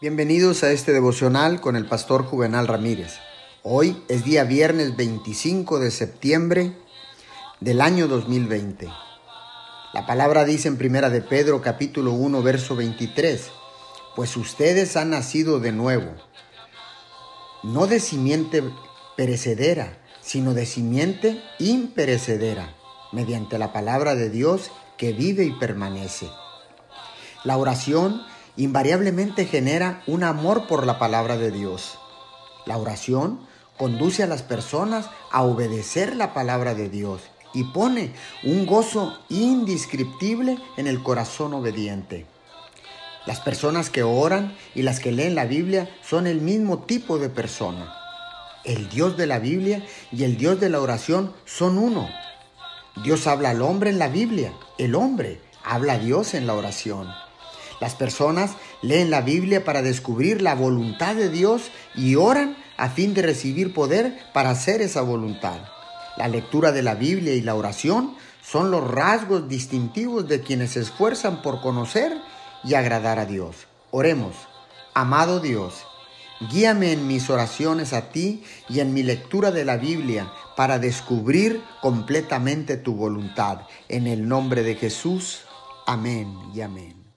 Bienvenidos a este devocional con el pastor Juvenal Ramírez. Hoy es día viernes 25 de septiembre del año 2020. La palabra dice en Primera de Pedro capítulo 1 verso 23, pues ustedes han nacido de nuevo, no de simiente perecedera, sino de simiente imperecedera, mediante la palabra de Dios que vive y permanece. La oración invariablemente genera un amor por la palabra de Dios. La oración conduce a las personas a obedecer la palabra de Dios y pone un gozo indescriptible en el corazón obediente. Las personas que oran y las que leen la Biblia son el mismo tipo de persona. El Dios de la Biblia y el Dios de la oración son uno. Dios habla al hombre en la Biblia, el hombre habla a Dios en la oración. Las personas leen la Biblia para descubrir la voluntad de Dios y oran a fin de recibir poder para hacer esa voluntad. La lectura de la Biblia y la oración son los rasgos distintivos de quienes se esfuerzan por conocer y agradar a Dios. Oremos, amado Dios, guíame en mis oraciones a ti y en mi lectura de la Biblia para descubrir completamente tu voluntad. En el nombre de Jesús, amén y amén.